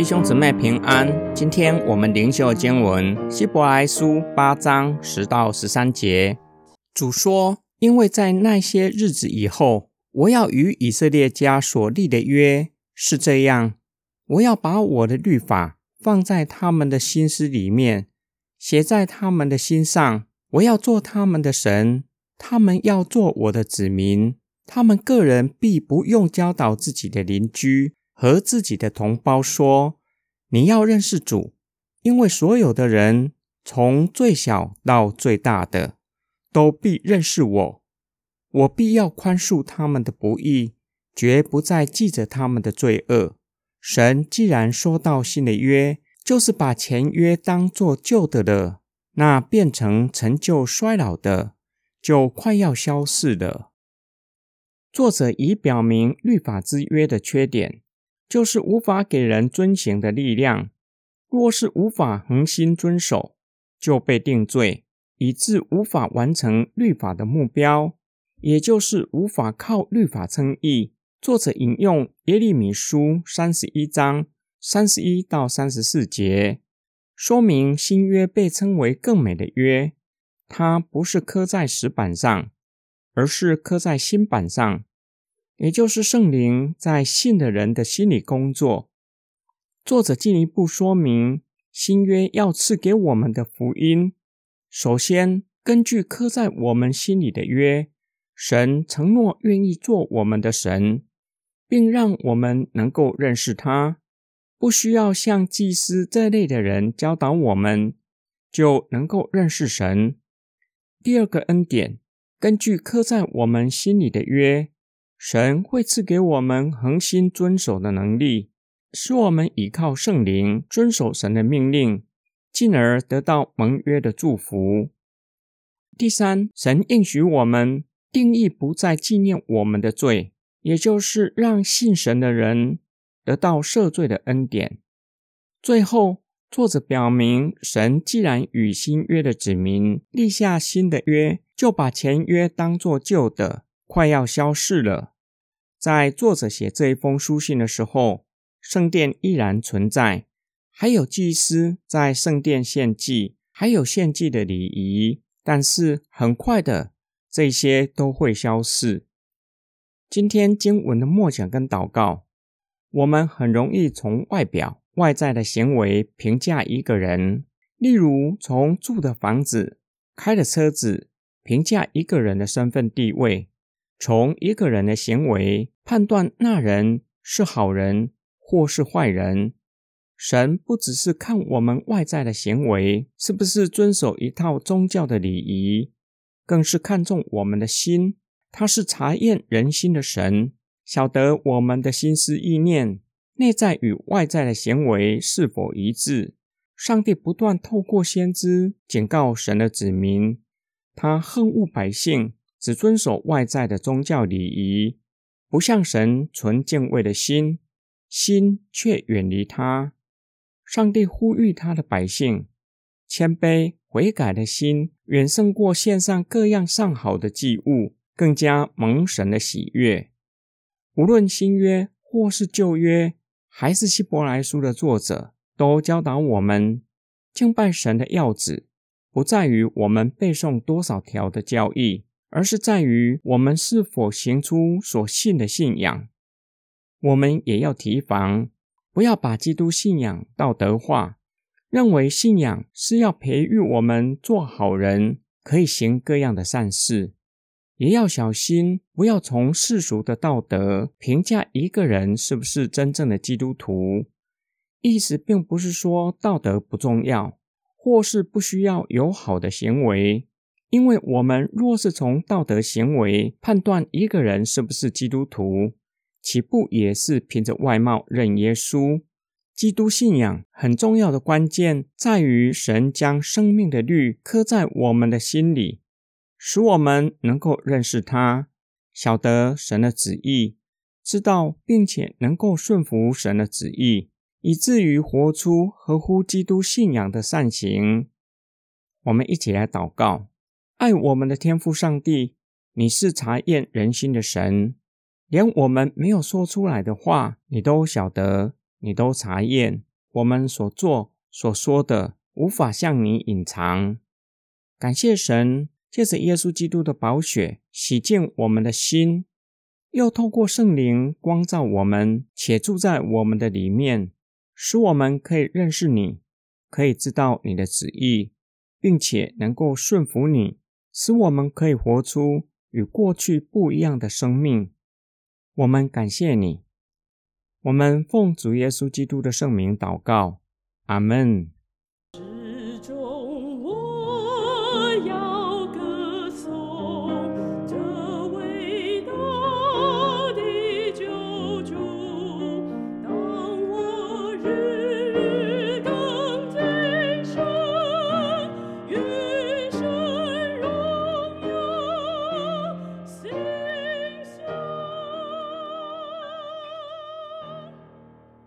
弟兄姊妹平安。今天我们灵修经文希伯来书八章十到十三节。主说：“因为在那些日子以后，我要与以色列家所立的约是这样：我要把我的律法放在他们的心思里面，写在他们的心上。我要做他们的神，他们要做我的子民。他们个人必不用教导自己的邻居。”和自己的同胞说：“你要认识主，因为所有的人，从最小到最大的，都必认识我。我必要宽恕他们的不义，绝不再记着他们的罪恶。神既然说到新的约，就是把前约当作旧的了，那变成陈旧衰老的，就快要消逝了。”作者已表明律法之约的缺点。就是无法给人遵行的力量，若是无法恒心遵守，就被定罪，以致无法完成律法的目标，也就是无法靠律法称义。作者引用耶利米书三十一章三十一到三十四节，说明新约被称为更美的约，它不是刻在石板上，而是刻在新板上。也就是圣灵在信的人的心里工作。作者进一步说明，新约要赐给我们的福音，首先根据刻在我们心里的约，神承诺愿意做我们的神，并让我们能够认识他，不需要像祭司这类的人教导我们，就能够认识神。第二个恩典，根据刻在我们心里的约。神会赐给我们恒心遵守的能力，使我们依靠圣灵遵守神的命令，进而得到盟约的祝福。第三，神应许我们定义不再纪念我们的罪，也就是让信神的人得到赦罪的恩典。最后，作者表明，神既然与新约的子民立下新的约，就把前约当作旧的。快要消逝了。在作者写这一封书信的时候，圣殿依然存在，还有祭司在圣殿献祭，还有献祭的礼仪。但是很快的，这些都会消逝。今天经文的默想跟祷告，我们很容易从外表、外在的行为评价一个人，例如从住的房子、开的车子评价一个人的身份地位。从一个人的行为判断那人是好人或是坏人。神不只是看我们外在的行为是不是遵守一套宗教的礼仪，更是看重我们的心。他是查验人心的神，晓得我们的心思意念、内在与外在的行为是否一致。上帝不断透过先知警告神的子民，他恨恶百姓。只遵守外在的宗教礼仪，不向神存敬畏的心，心却远离他。上帝呼吁他的百姓谦卑悔改的心，远胜过献上各样上好的祭物，更加蒙神的喜悦。无论新约或是旧约，还是希伯来书的作者，都教导我们敬拜神的要旨，不在于我们背诵多少条的教义。而是在于我们是否行出所信的信仰。我们也要提防，不要把基督信仰道德化，认为信仰是要培育我们做好人，可以行各样的善事。也要小心，不要从世俗的道德评价一个人是不是真正的基督徒。意思并不是说道德不重要，或是不需要有好的行为。因为我们若是从道德行为判断一个人是不是基督徒，岂不也是凭着外貌认耶稣？基督信仰很重要的关键在于神将生命的律刻在我们的心里，使我们能够认识他，晓得神的旨意，知道并且能够顺服神的旨意，以至于活出合乎基督信仰的善行。我们一起来祷告。爱我们的天父上帝，你是查验人心的神，连我们没有说出来的话，你都晓得，你都查验，我们所做所说的无法向你隐藏。感谢神，借着耶稣基督的宝血洗净我们的心，又透过圣灵光照我们，且住在我们的里面，使我们可以认识你，可以知道你的旨意，并且能够顺服你，使我们可以活出与过去不一样的生命。我们感谢你。我们奉主耶稣基督的圣名祷告，阿门。